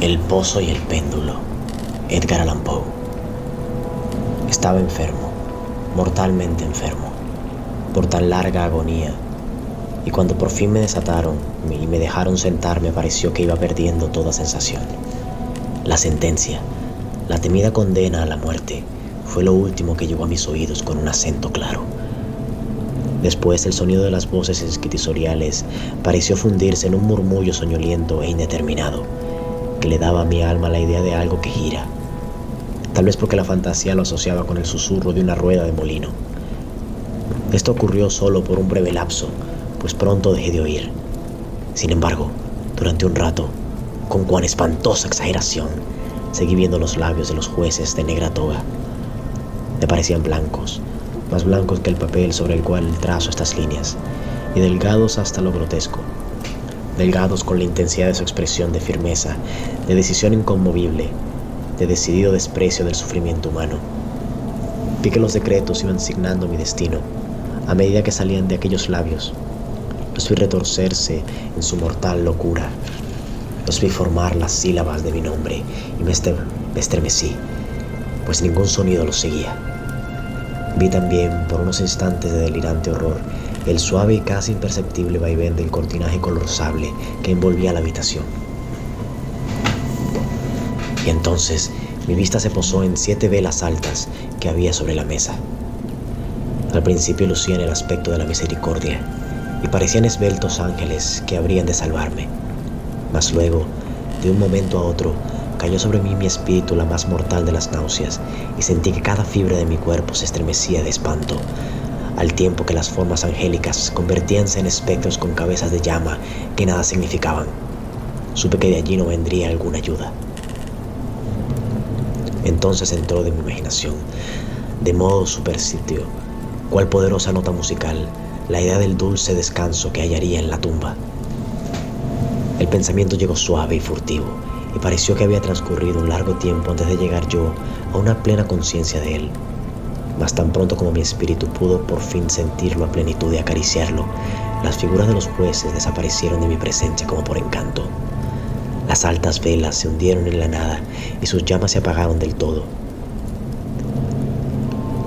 El pozo y el péndulo. Edgar Allan Poe. Estaba enfermo, mortalmente enfermo, por tan larga agonía, y cuando por fin me desataron y me dejaron sentar me pareció que iba perdiendo toda sensación. La sentencia, la temida condena a la muerte, fue lo último que llegó a mis oídos con un acento claro. Después el sonido de las voces escritisoriales pareció fundirse en un murmullo soñoliento e indeterminado que le daba a mi alma la idea de algo que gira. Tal vez porque la fantasía lo asociaba con el susurro de una rueda de molino. Esto ocurrió solo por un breve lapso, pues pronto dejé de oír. Sin embargo, durante un rato, con cuán espantosa exageración, seguí viendo los labios de los jueces de negra toga. Me parecían blancos, más blancos que el papel sobre el cual trazo estas líneas, y delgados hasta lo grotesco delgados con la intensidad de su expresión de firmeza, de decisión inconmovible, de decidido desprecio del sufrimiento humano. Vi que los decretos iban signando mi destino a medida que salían de aquellos labios. Los vi retorcerse en su mortal locura. Los vi formar las sílabas de mi nombre y me, me estremecí, pues ningún sonido los seguía. Vi también por unos instantes de delirante horror el suave y casi imperceptible vaivén del cortinaje color sable que envolvía la habitación. Y entonces mi vista se posó en siete velas altas que había sobre la mesa. Al principio lucían el aspecto de la misericordia y parecían esbeltos ángeles que habrían de salvarme. Mas luego, de un momento a otro, cayó sobre mí mi espíritu la más mortal de las náuseas y sentí que cada fibra de mi cuerpo se estremecía de espanto al tiempo que las formas angélicas convertíanse en espectros con cabezas de llama que nada significaban. Supe que de allí no vendría alguna ayuda. Entonces entró de mi imaginación, de modo supersitio, cual poderosa nota musical, la idea del dulce descanso que hallaría en la tumba. El pensamiento llegó suave y furtivo, y pareció que había transcurrido un largo tiempo antes de llegar yo a una plena conciencia de él. Mas tan pronto como mi espíritu pudo por fin sentirlo a plenitud y acariciarlo, las figuras de los jueces desaparecieron de mi presencia como por encanto. Las altas velas se hundieron en la nada y sus llamas se apagaron del todo.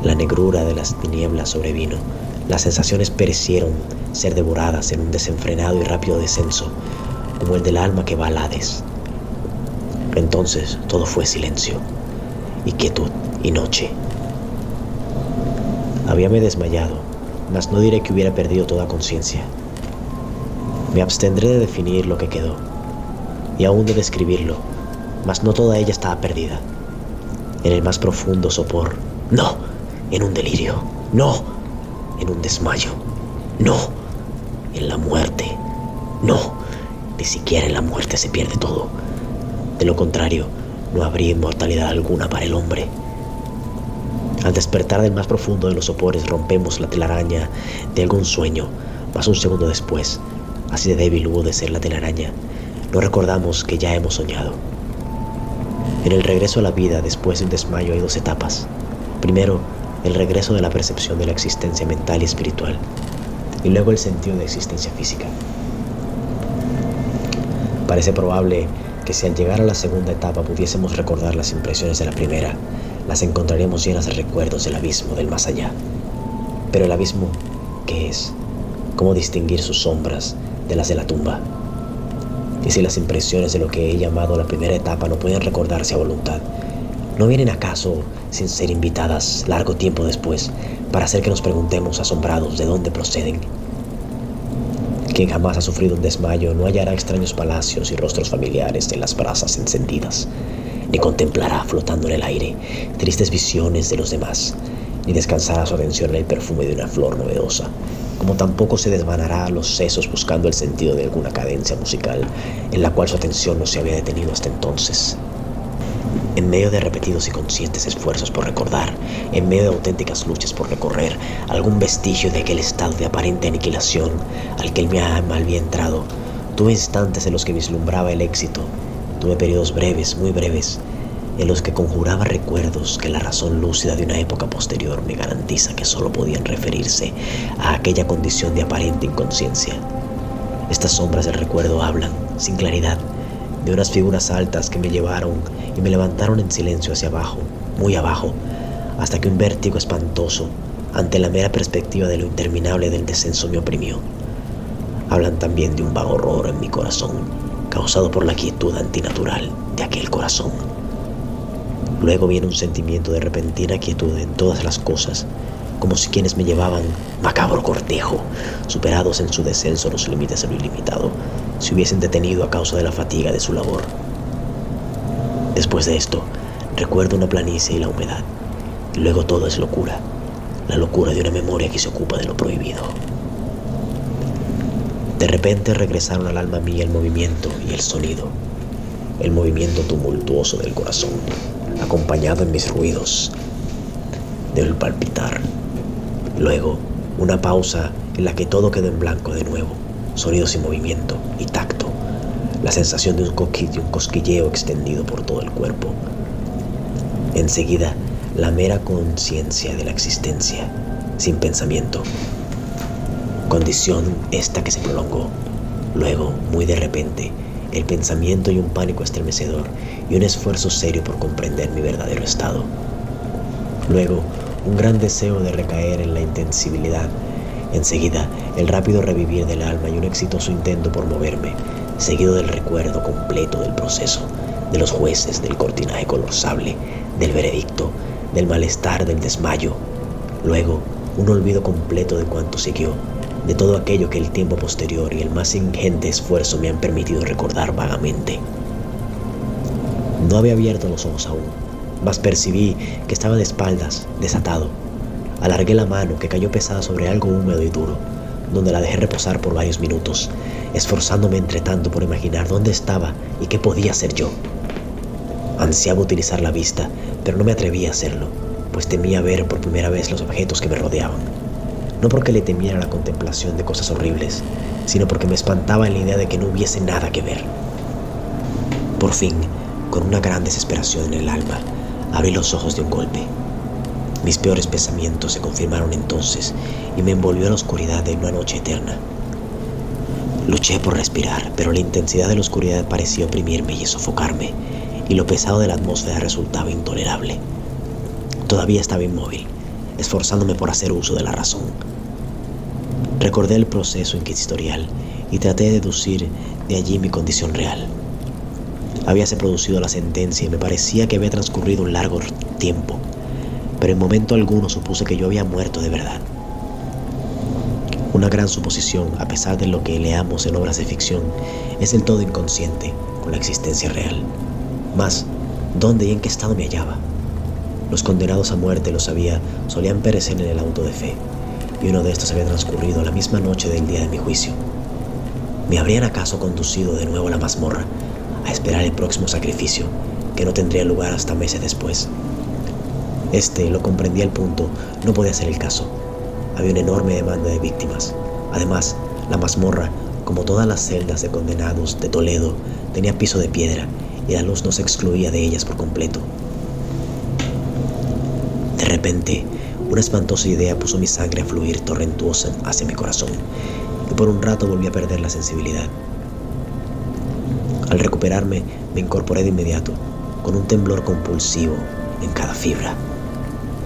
La negrura de las tinieblas sobrevino. Las sensaciones perecieron ser devoradas en un desenfrenado y rápido descenso, como el del alma que va al Hades. Entonces todo fue silencio, y quietud y noche. Habíame desmayado, mas no diré que hubiera perdido toda conciencia. Me abstendré de definir lo que quedó, y aún de describirlo, mas no toda ella estaba perdida. En el más profundo sopor, no, en un delirio, no, en un desmayo, no, en la muerte, no, ni siquiera en la muerte se pierde todo. De lo contrario, no habría inmortalidad alguna para el hombre. Al despertar del más profundo de los sopores rompemos la telaraña de algún sueño, más un segundo después, así de débil hubo de ser la telaraña, no recordamos que ya hemos soñado. En el regreso a la vida después del desmayo hay dos etapas. Primero, el regreso de la percepción de la existencia mental y espiritual, y luego el sentido de existencia física. Parece probable que si al llegar a la segunda etapa pudiésemos recordar las impresiones de la primera, las encontraremos llenas de recuerdos del abismo del más allá. Pero el abismo, ¿qué es? ¿Cómo distinguir sus sombras de las de la tumba? Y si las impresiones de lo que he llamado la primera etapa no pueden recordarse a voluntad, ¿no vienen acaso sin ser invitadas largo tiempo después para hacer que nos preguntemos asombrados de dónde proceden? Quien jamás ha sufrido un desmayo no hallará extraños palacios y rostros familiares en las brasas encendidas ni contemplará flotando en el aire tristes visiones de los demás, ni descansará su atención en el perfume de una flor novedosa, como tampoco se desvanará los sesos buscando el sentido de alguna cadencia musical en la cual su atención no se había detenido hasta entonces. En medio de repetidos y conscientes esfuerzos por recordar, en medio de auténticas luchas por recorrer algún vestigio de aquel estado de aparente aniquilación al que mi alma había entrado, tuve instantes en los que vislumbraba el éxito, tuve periodos breves, muy breves, en los que conjuraba recuerdos que la razón lúcida de una época posterior me garantiza que solo podían referirse a aquella condición de aparente inconsciencia. Estas sombras del recuerdo hablan, sin claridad, de unas figuras altas que me llevaron y me levantaron en silencio hacia abajo, muy abajo, hasta que un vértigo espantoso, ante la mera perspectiva de lo interminable del descenso, me oprimió. Hablan también de un vago horror en mi corazón, causado por la quietud antinatural de aquel corazón. Luego viene un sentimiento de repentina quietud en todas las cosas, como si quienes me llevaban, macabro cortejo, superados en su descenso los límites de lo ilimitado, se hubiesen detenido a causa de la fatiga de su labor. Después de esto, recuerdo una planicie y la humedad, y luego todo es locura, la locura de una memoria que se ocupa de lo prohibido. De repente regresaron al alma mía el movimiento y el sonido, el movimiento tumultuoso del corazón acompañado en mis ruidos del palpitar. Luego, una pausa en la que todo quedó en blanco de nuevo, sonidos y movimiento y tacto, la sensación de un coquillo, un cosquilleo extendido por todo el cuerpo. Enseguida, la mera conciencia de la existencia, sin pensamiento. Condición esta que se prolongó. Luego, muy de repente, el pensamiento y un pánico estremecedor y un esfuerzo serio por comprender mi verdadero estado. Luego, un gran deseo de recaer en la intensibilidad. Enseguida, el rápido revivir del alma y un exitoso intento por moverme, seguido del recuerdo completo del proceso, de los jueces, del cortinaje color sable, del veredicto, del malestar, del desmayo. Luego, un olvido completo de cuanto siguió de todo aquello que el tiempo posterior y el más ingente esfuerzo me han permitido recordar vagamente. No había abierto los ojos aún, mas percibí que estaba de espaldas, desatado. Alargué la mano que cayó pesada sobre algo húmedo y duro, donde la dejé reposar por varios minutos, esforzándome entre tanto por imaginar dónde estaba y qué podía hacer yo. Ansiaba utilizar la vista, pero no me atrevía a hacerlo, pues temía ver por primera vez los objetos que me rodeaban no porque le temiera la contemplación de cosas horribles, sino porque me espantaba en la idea de que no hubiese nada que ver. Por fin, con una gran desesperación en el alma, abrí los ojos de un golpe. Mis peores pensamientos se confirmaron entonces y me envolvió la oscuridad de una noche eterna. Luché por respirar, pero la intensidad de la oscuridad parecía oprimirme y sofocarme, y lo pesado de la atmósfera resultaba intolerable. Todavía estaba inmóvil, esforzándome por hacer uso de la razón. Recordé el proceso inquisitorial y traté de deducir de allí mi condición real. Habíase producido la sentencia y me parecía que había transcurrido un largo tiempo, pero en momento alguno supuse que yo había muerto de verdad. Una gran suposición, a pesar de lo que leamos en obras de ficción, es el todo inconsciente con la existencia real. Mas, ¿dónde y en qué estado me hallaba? Los condenados a muerte, lo sabía, solían perecer en el auto de fe y uno de estos había transcurrido la misma noche del día de mi juicio. ¿Me habrían acaso conducido de nuevo a la mazmorra a esperar el próximo sacrificio, que no tendría lugar hasta meses después? Este, lo comprendía al punto, no podía ser el caso. Había una enorme demanda de víctimas. Además, la mazmorra, como todas las celdas de condenados de Toledo, tenía piso de piedra y la luz no se excluía de ellas por completo. De repente, una espantosa idea puso mi sangre a fluir torrentuosa hacia mi corazón y por un rato volví a perder la sensibilidad. Al recuperarme, me incorporé de inmediato, con un temblor compulsivo en cada fibra.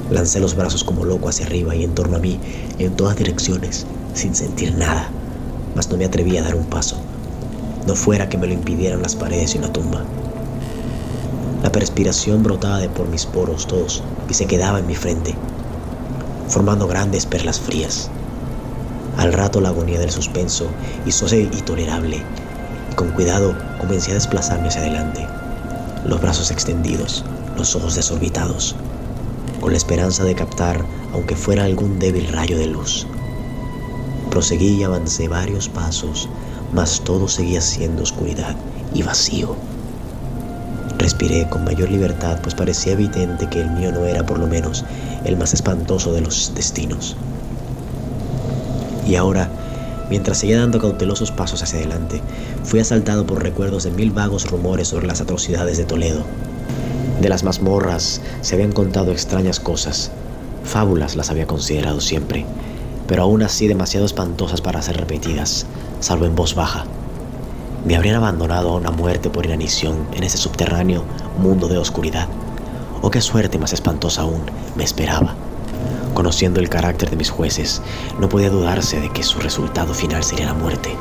Lancé los brazos como loco hacia arriba y en torno a mí, en todas direcciones, sin sentir nada, mas no me atreví a dar un paso, no fuera que me lo impidieran las paredes y una tumba. La perspiración brotaba de por mis poros todos y se quedaba en mi frente, formando grandes perlas frías. Al rato la agonía del suspenso hizóse intolerable y con cuidado comencé a desplazarme hacia adelante, los brazos extendidos, los ojos desorbitados, con la esperanza de captar, aunque fuera algún débil rayo de luz. Proseguí y avancé varios pasos, mas todo seguía siendo oscuridad y vacío. Respiré con mayor libertad, pues parecía evidente que el mío no era por lo menos el más espantoso de los destinos. Y ahora, mientras seguía dando cautelosos pasos hacia adelante, fui asaltado por recuerdos de mil vagos rumores sobre las atrocidades de Toledo. De las mazmorras se habían contado extrañas cosas, fábulas las había considerado siempre, pero aún así demasiado espantosas para ser repetidas, salvo en voz baja. Me habrían abandonado a una muerte por inanición en ese subterráneo mundo de oscuridad. O qué suerte más espantosa aún me esperaba. Conociendo el carácter de mis jueces, no podía dudarse de que su resultado final sería la muerte,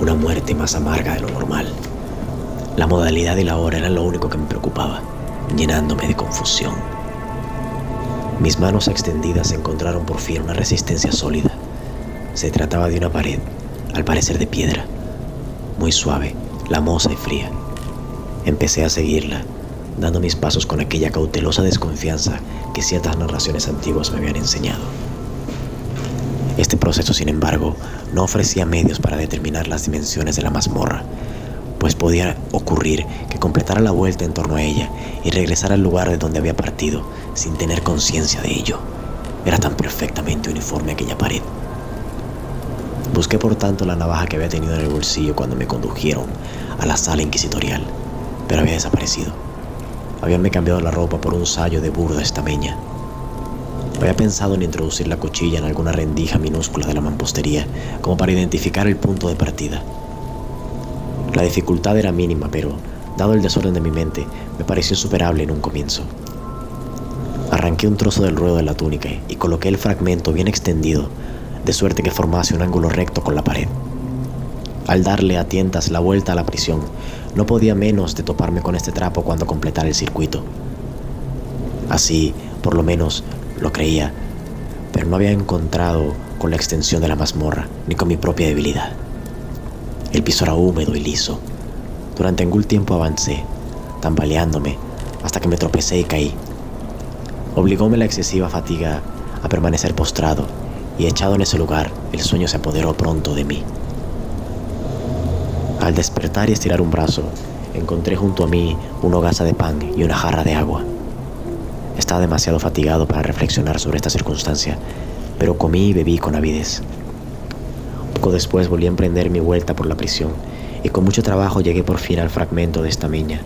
una muerte más amarga de lo normal. La modalidad y la hora eran lo único que me preocupaba, llenándome de confusión. Mis manos extendidas encontraron por fin una resistencia sólida. Se trataba de una pared, al parecer de piedra, muy suave, lamosa y fría. Empecé a seguirla, dando mis pasos con aquella cautelosa desconfianza que ciertas narraciones antiguas me habían enseñado. Este proceso, sin embargo, no ofrecía medios para determinar las dimensiones de la mazmorra, pues podía ocurrir que completara la vuelta en torno a ella y regresara al lugar de donde había partido sin tener conciencia de ello. Era tan perfectamente uniforme aquella pared. Busqué por tanto la navaja que había tenido en el bolsillo cuando me condujeron a la sala inquisitorial, pero había desaparecido. Habíanme cambiado la ropa por un sayo de burda estameña. Había pensado en introducir la cuchilla en alguna rendija minúscula de la mampostería, como para identificar el punto de partida. La dificultad era mínima, pero, dado el desorden de mi mente, me pareció superable en un comienzo. Arranqué un trozo del ruedo de la túnica y coloqué el fragmento bien extendido, de suerte que formase un ángulo recto con la pared. Al darle a tientas la vuelta a la prisión, no podía menos de toparme con este trapo cuando completara el circuito. Así, por lo menos, lo creía, pero no había encontrado con la extensión de la mazmorra ni con mi propia debilidad. El piso era húmedo y liso. Durante algún tiempo avancé, tambaleándome, hasta que me tropecé y caí. Obligóme la excesiva fatiga a permanecer postrado, y echado en ese lugar, el sueño se apoderó pronto de mí. Al despertar y estirar un brazo, encontré junto a mí una hogaza de pan y una jarra de agua. Estaba demasiado fatigado para reflexionar sobre esta circunstancia, pero comí y bebí con avidez. Poco después volví a emprender mi vuelta por la prisión y con mucho trabajo llegué por fin al fragmento de esta miña.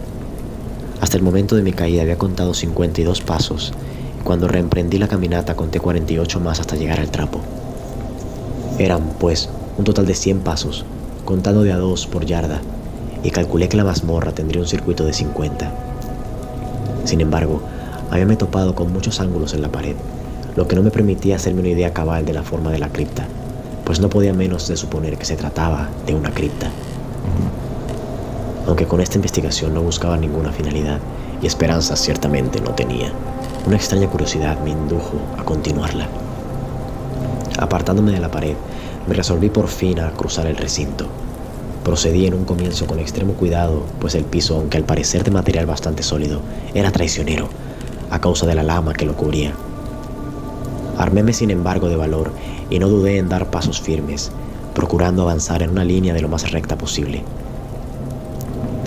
Hasta el momento de mi caída había contado 52 pasos y cuando reemprendí la caminata conté 48 más hasta llegar al trapo. Eran, pues, un total de 100 pasos, contando de a dos por yarda, y calculé que la mazmorra tendría un circuito de 50. Sin embargo, habíame topado con muchos ángulos en la pared, lo que no me permitía hacerme una idea cabal de la forma de la cripta pues no podía menos de suponer que se trataba de una cripta. Aunque con esta investigación no buscaba ninguna finalidad y esperanzas ciertamente no tenía, una extraña curiosidad me indujo a continuarla. Apartándome de la pared, me resolví por fin a cruzar el recinto. Procedí en un comienzo con extremo cuidado, pues el piso, aunque al parecer de material bastante sólido, era traicionero, a causa de la lama que lo cubría. Arméme sin embargo de valor y no dudé en dar pasos firmes, procurando avanzar en una línea de lo más recta posible.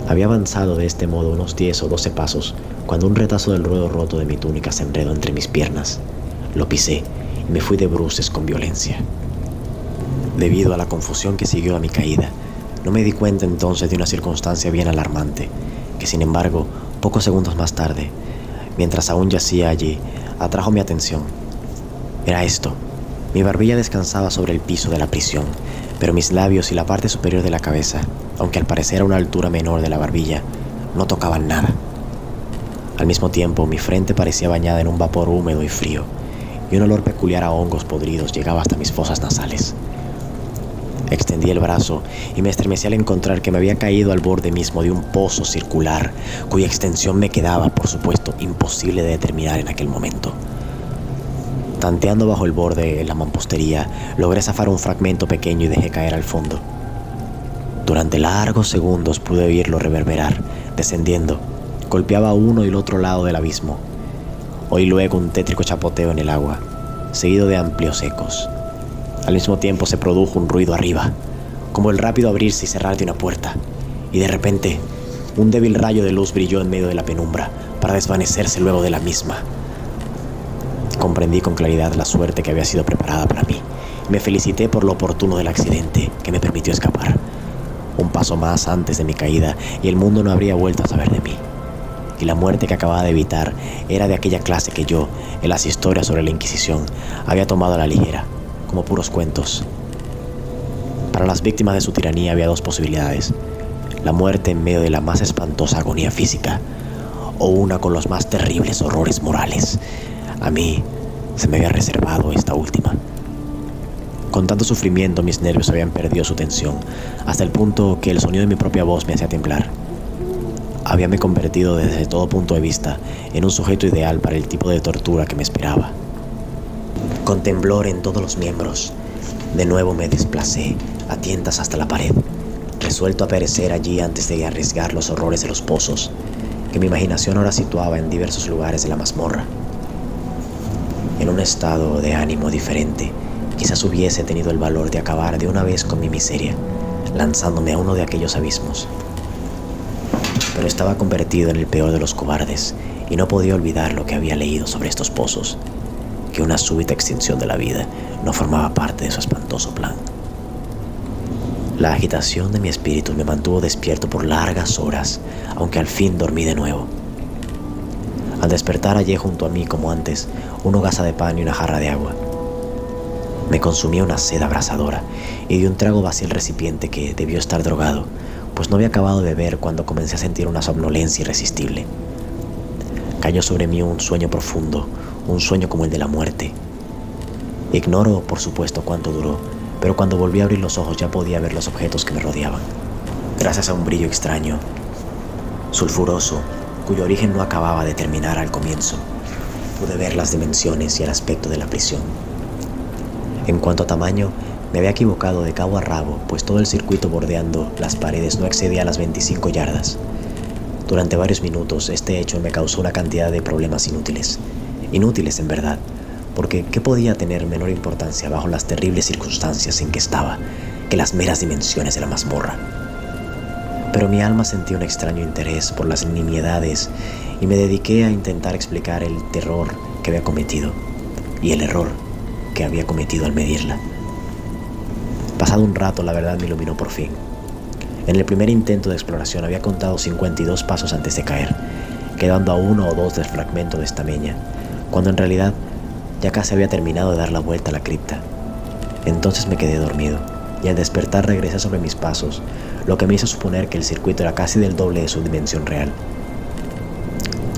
Había avanzado de este modo unos 10 o 12 pasos cuando un retazo del ruedo roto de mi túnica se enredó entre mis piernas. Lo pisé y me fui de bruces con violencia. Debido a la confusión que siguió a mi caída, no me di cuenta entonces de una circunstancia bien alarmante, que sin embargo, pocos segundos más tarde, mientras aún yacía allí, atrajo mi atención era esto. Mi barbilla descansaba sobre el piso de la prisión, pero mis labios y la parte superior de la cabeza, aunque al parecer a una altura menor de la barbilla, no tocaban nada. Al mismo tiempo, mi frente parecía bañada en un vapor húmedo y frío, y un olor peculiar a hongos podridos llegaba hasta mis fosas nasales. Extendí el brazo y me estremecí al encontrar que me había caído al borde mismo de un pozo circular, cuya extensión me quedaba, por supuesto, imposible de determinar en aquel momento. Tanteando bajo el borde de la mampostería, logré zafar un fragmento pequeño y dejé caer al fondo. Durante largos segundos pude oírlo reverberar, descendiendo. Golpeaba uno y el otro lado del abismo. Oí luego un tétrico chapoteo en el agua, seguido de amplios ecos. Al mismo tiempo se produjo un ruido arriba, como el rápido abrirse y cerrar de una puerta, y de repente un débil rayo de luz brilló en medio de la penumbra para desvanecerse luego de la misma. Comprendí con claridad la suerte que había sido preparada para mí. Me felicité por lo oportuno del accidente que me permitió escapar. Un paso más antes de mi caída y el mundo no habría vuelto a saber de mí. Y la muerte que acababa de evitar era de aquella clase que yo, en las historias sobre la Inquisición, había tomado a la ligera, como puros cuentos. Para las víctimas de su tiranía había dos posibilidades la muerte en medio de la más espantosa agonía física o una con los más terribles horrores morales. A mí se me había reservado esta última. Con tanto sufrimiento mis nervios habían perdido su tensión, hasta el punto que el sonido de mi propia voz me hacía temblar. Habíame convertido desde todo punto de vista en un sujeto ideal para el tipo de tortura que me esperaba. Con temblor en todos los miembros, de nuevo me desplacé a tientas hasta la pared resuelto a perecer allí antes de arriesgar los horrores de los pozos, que mi imaginación ahora situaba en diversos lugares de la mazmorra. En un estado de ánimo diferente, quizás hubiese tenido el valor de acabar de una vez con mi miseria, lanzándome a uno de aquellos abismos. Pero estaba convertido en el peor de los cobardes y no podía olvidar lo que había leído sobre estos pozos, que una súbita extinción de la vida no formaba parte de su espantoso plan. La agitación de mi espíritu me mantuvo despierto por largas horas, aunque al fin dormí de nuevo. Al despertar hallé junto a mí, como antes, una hogaza de pan y una jarra de agua. Me consumía una sed abrasadora y di un trago vacío el recipiente que debió estar drogado, pues no había acabado de beber cuando comencé a sentir una somnolencia irresistible. Cayó sobre mí un sueño profundo, un sueño como el de la muerte. Ignoro, por supuesto, cuánto duró, pero cuando volví a abrir los ojos ya podía ver los objetos que me rodeaban. Gracias a un brillo extraño, sulfuroso, cuyo origen no acababa de terminar al comienzo, pude ver las dimensiones y el aspecto de la prisión. En cuanto a tamaño, me había equivocado de cabo a rabo, pues todo el circuito bordeando las paredes no excedía las 25 yardas. Durante varios minutos este hecho me causó una cantidad de problemas inútiles. Inútiles en verdad, porque ¿qué podía tener menor importancia bajo las terribles circunstancias en que estaba que las meras dimensiones de la mazmorra? Pero mi alma sentía un extraño interés por las nimiedades y me dediqué a intentar explicar el terror que había cometido y el error que había cometido al medirla. Pasado un rato, la verdad me iluminó por fin. En el primer intento de exploración había contado 52 pasos antes de caer, quedando a uno o dos del fragmento de esta meña, cuando en realidad ya casi había terminado de dar la vuelta a la cripta. Entonces me quedé dormido y al despertar regresé sobre mis pasos, lo que me hizo suponer que el circuito era casi del doble de su dimensión real.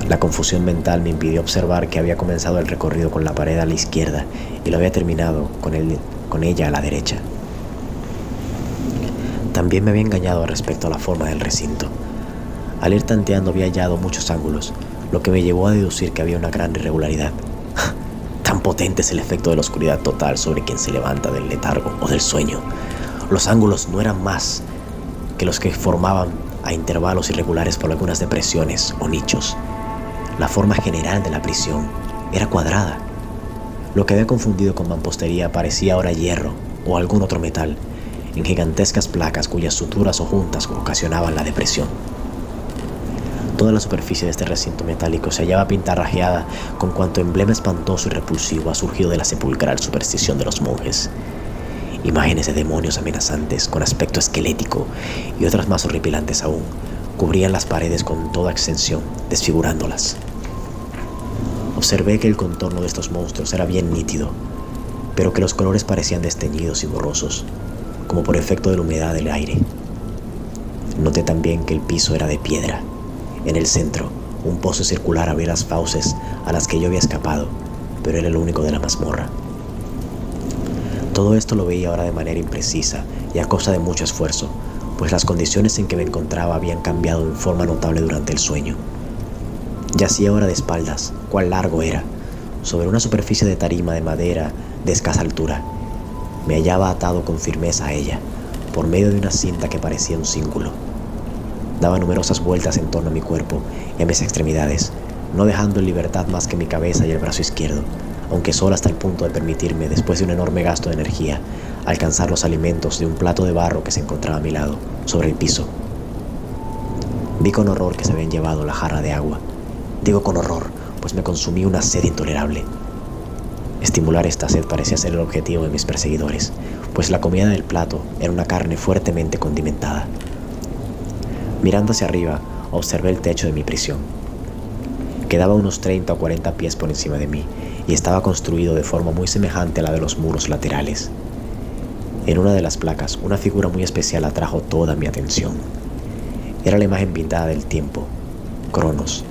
La confusión mental me impidió observar que había comenzado el recorrido con la pared a la izquierda y lo había terminado con, con ella a la derecha. También me había engañado respecto a la forma del recinto. Al ir tanteando había hallado muchos ángulos, lo que me llevó a deducir que había una gran irregularidad potente es el efecto de la oscuridad total sobre quien se levanta del letargo o del sueño. Los ángulos no eran más que los que formaban a intervalos irregulares por algunas depresiones o nichos. La forma general de la prisión era cuadrada. Lo que había confundido con mampostería parecía ahora hierro o algún otro metal, en gigantescas placas cuyas suturas o juntas ocasionaban la depresión. Toda la superficie de este recinto metálico se hallaba pintarrajeada con cuanto emblema espantoso y repulsivo ha surgido de la sepulcral superstición de los monjes. Imágenes de demonios amenazantes con aspecto esquelético y otras más horripilantes aún cubrían las paredes con toda extensión, desfigurándolas. Observé que el contorno de estos monstruos era bien nítido, pero que los colores parecían desteñidos y borrosos, como por efecto de la humedad del aire. Noté también que el piso era de piedra en el centro, un pozo circular abría las fauces a las que yo había escapado, pero era el único de la mazmorra. Todo esto lo veía ahora de manera imprecisa y a costa de mucho esfuerzo, pues las condiciones en que me encontraba habían cambiado en forma notable durante el sueño. Yacía ahora de espaldas, cuán largo era, sobre una superficie de tarima de madera de escasa altura. Me hallaba atado con firmeza a ella, por medio de una cinta que parecía un cíngulo. Daba numerosas vueltas en torno a mi cuerpo y a mis extremidades, no dejando en libertad más que mi cabeza y el brazo izquierdo, aunque solo hasta el punto de permitirme, después de un enorme gasto de energía, alcanzar los alimentos de un plato de barro que se encontraba a mi lado, sobre el piso. Vi con horror que se habían llevado la jarra de agua. Digo con horror, pues me consumí una sed intolerable. Estimular esta sed parecía ser el objetivo de mis perseguidores, pues la comida del plato era una carne fuertemente condimentada. Mirando hacia arriba, observé el techo de mi prisión. Quedaba unos 30 o 40 pies por encima de mí y estaba construido de forma muy semejante a la de los muros laterales. En una de las placas, una figura muy especial atrajo toda mi atención. Era la imagen pintada del tiempo, Cronos,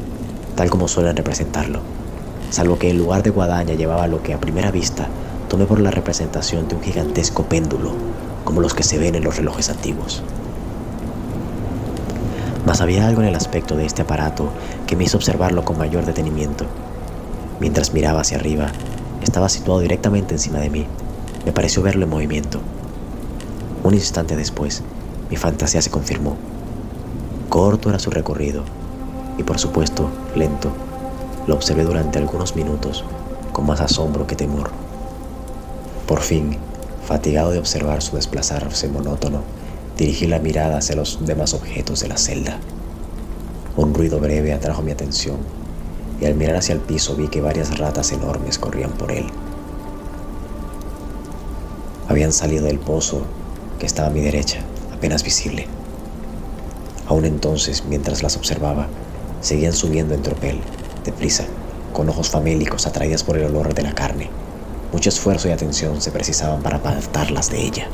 tal como suelen representarlo, salvo que en lugar de guadaña llevaba lo que a primera vista tomé por la representación de un gigantesco péndulo, como los que se ven en los relojes antiguos. Había algo en el aspecto de este aparato que me hizo observarlo con mayor detenimiento. Mientras miraba hacia arriba, estaba situado directamente encima de mí. Me pareció verlo en movimiento. Un instante después, mi fantasía se confirmó. Corto era su recorrido, y por supuesto, lento. Lo observé durante algunos minutos, con más asombro que temor. Por fin, fatigado de observar su desplazarse monótono, dirigí la mirada hacia los demás objetos de la celda. Un ruido breve atrajo mi atención, y al mirar hacia el piso vi que varias ratas enormes corrían por él. Habían salido del pozo que estaba a mi derecha, apenas visible. Aún entonces, mientras las observaba, seguían subiendo en tropel, deprisa, con ojos famélicos atraídas por el olor de la carne. Mucho esfuerzo y atención se precisaban para apartarlas de ella.